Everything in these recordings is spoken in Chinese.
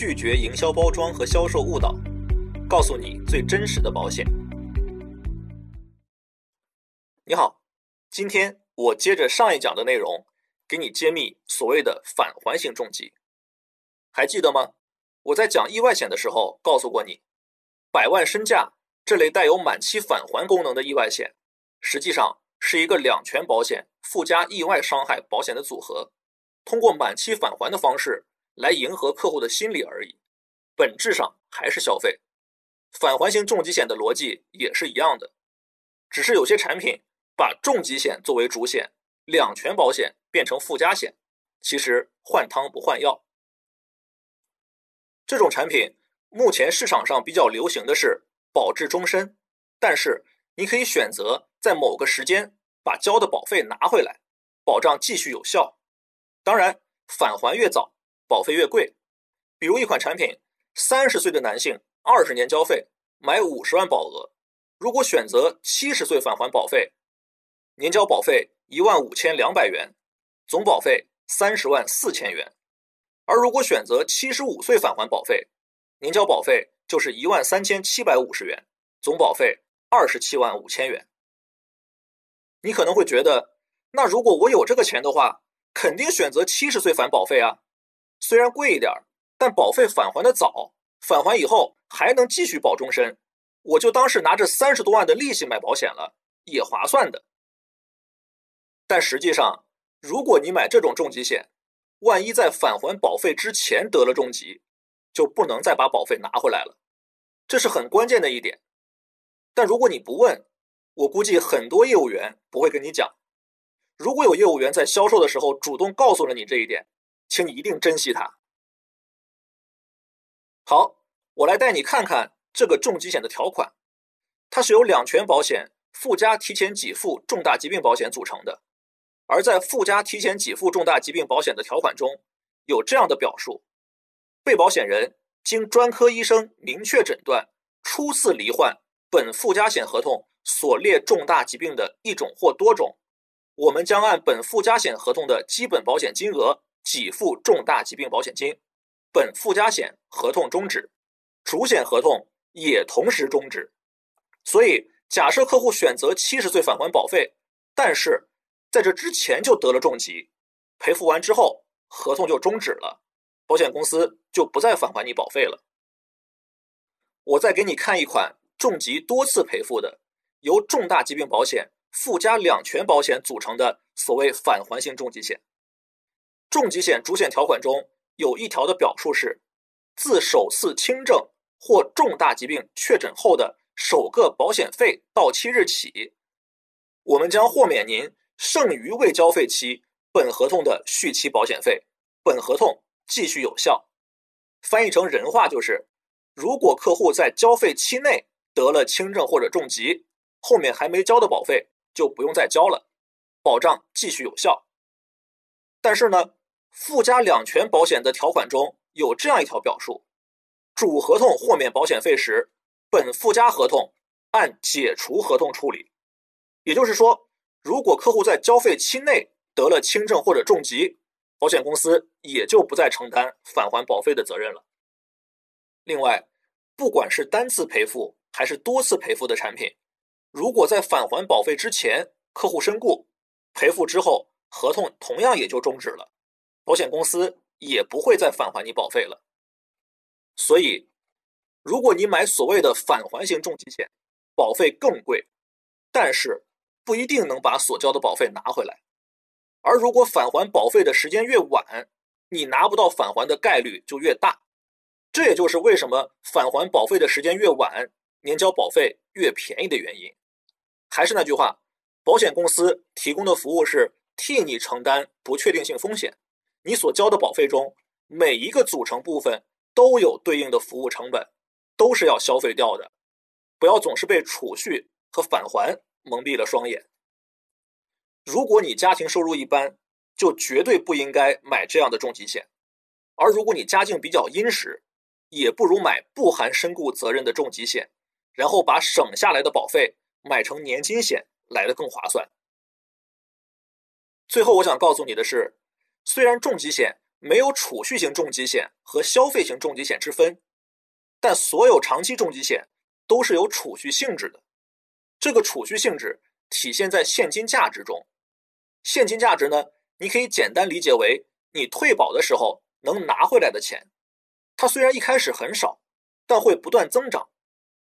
拒绝营销包装和销售误导，告诉你最真实的保险。你好，今天我接着上一讲的内容，给你揭秘所谓的返还型重疾。还记得吗？我在讲意外险的时候告诉过你，百万身价这类带有满期返还功能的意外险，实际上是一个两全保险附加意外伤害保险的组合，通过满期返还的方式。来迎合客户的心理而已，本质上还是消费。返还型重疾险的逻辑也是一样的，只是有些产品把重疾险作为主险，两全保险变成附加险，其实换汤不换药。这种产品目前市场上比较流行的是保质终身，但是你可以选择在某个时间把交的保费拿回来，保障继续有效。当然，返还越早。保费越贵，比如一款产品，三十岁的男性二十年交费买五十万保额，如果选择七十岁返还保费，年交保费一万五千两百元，总保费三十万四千元；而如果选择七十五岁返还保费，年交保费就是一万三千七百五十元，总保费二十七万五千元。你可能会觉得，那如果我有这个钱的话，肯定选择七十岁返保费啊。虽然贵一点但保费返还的早，返还以后还能继续保终身，我就当是拿着三十多万的利息买保险了，也划算的。但实际上，如果你买这种重疾险，万一在返还保费之前得了重疾，就不能再把保费拿回来了，这是很关键的一点。但如果你不问，我估计很多业务员不会跟你讲。如果有业务员在销售的时候主动告诉了你这一点，请你一定珍惜它。好，我来带你看看这个重疾险的条款，它是由两全保险附加提前给付重大疾病保险组成的。而在附加提前给付重大疾病保险的条款中，有这样的表述：被保险人经专科医生明确诊断，初次罹患本附加险合同所列重大疾病的一种或多种，我们将按本附加险合同的基本保险金额。给付重大疾病保险金，本附加险合同终止，主险合同也同时终止。所以，假设客户选择七十岁返还保费，但是在这之前就得了重疾，赔付完之后合同就终止了，保险公司就不再返还你保费了。我再给你看一款重疾多次赔付的，由重大疾病保险附加两全保险组成的所谓返还性重疾险。重疾险主险条款中有一条的表述是：自首次轻症或重大疾病确诊后的首个保险费到期日起，我们将豁免您剩余未交费期本合同的续期保险费，本合同继续有效。翻译成人话就是：如果客户在交费期内得了轻症或者重疾，后面还没交的保费就不用再交了，保障继续有效。但是呢？附加两全保险的条款中有这样一条表述：主合同豁免保险费时，本附加合同按解除合同处理。也就是说，如果客户在交费期内得了轻症或者重疾，保险公司也就不再承担返还保费的责任了。另外，不管是单次赔付还是多次赔付的产品，如果在返还保费之前客户身故，赔付之后合同同样也就终止了。保险公司也不会再返还你保费了。所以，如果你买所谓的返还型重疾险，保费更贵，但是不一定能把所交的保费拿回来。而如果返还保费的时间越晚，你拿不到返还的概率就越大。这也就是为什么返还保费的时间越晚，年交保费越便宜的原因。还是那句话，保险公司提供的服务是替你承担不确定性风险。你所交的保费中，每一个组成部分都有对应的服务成本，都是要消费掉的。不要总是被储蓄和返还蒙蔽了双眼。如果你家庭收入一般，就绝对不应该买这样的重疾险；而如果你家境比较殷实，也不如买不含身故责任的重疾险，然后把省下来的保费买成年金险来的更划算。最后，我想告诉你的是。虽然重疾险没有储蓄型重疾险和消费型重疾险之分，但所有长期重疾险都是有储蓄性质的。这个储蓄性质体现在现金价值中。现金价值呢，你可以简单理解为你退保的时候能拿回来的钱。它虽然一开始很少，但会不断增长。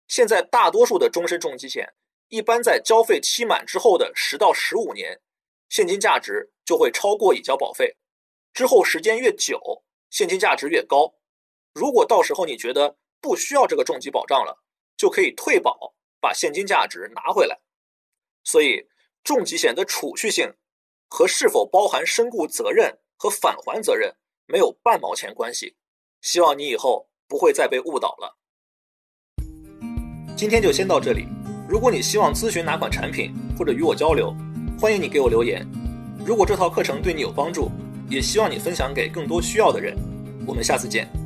现在大多数的终身重疾险，一般在交费期满之后的十到十五年，现金价值就会超过已交保费。之后时间越久，现金价值越高。如果到时候你觉得不需要这个重疾保障了，就可以退保，把现金价值拿回来。所以，重疾险的储蓄性和是否包含身故责任和返还责任没有半毛钱关系。希望你以后不会再被误导了。今天就先到这里。如果你希望咨询哪款产品或者与我交流，欢迎你给我留言。如果这套课程对你有帮助，也希望你分享给更多需要的人。我们下次见。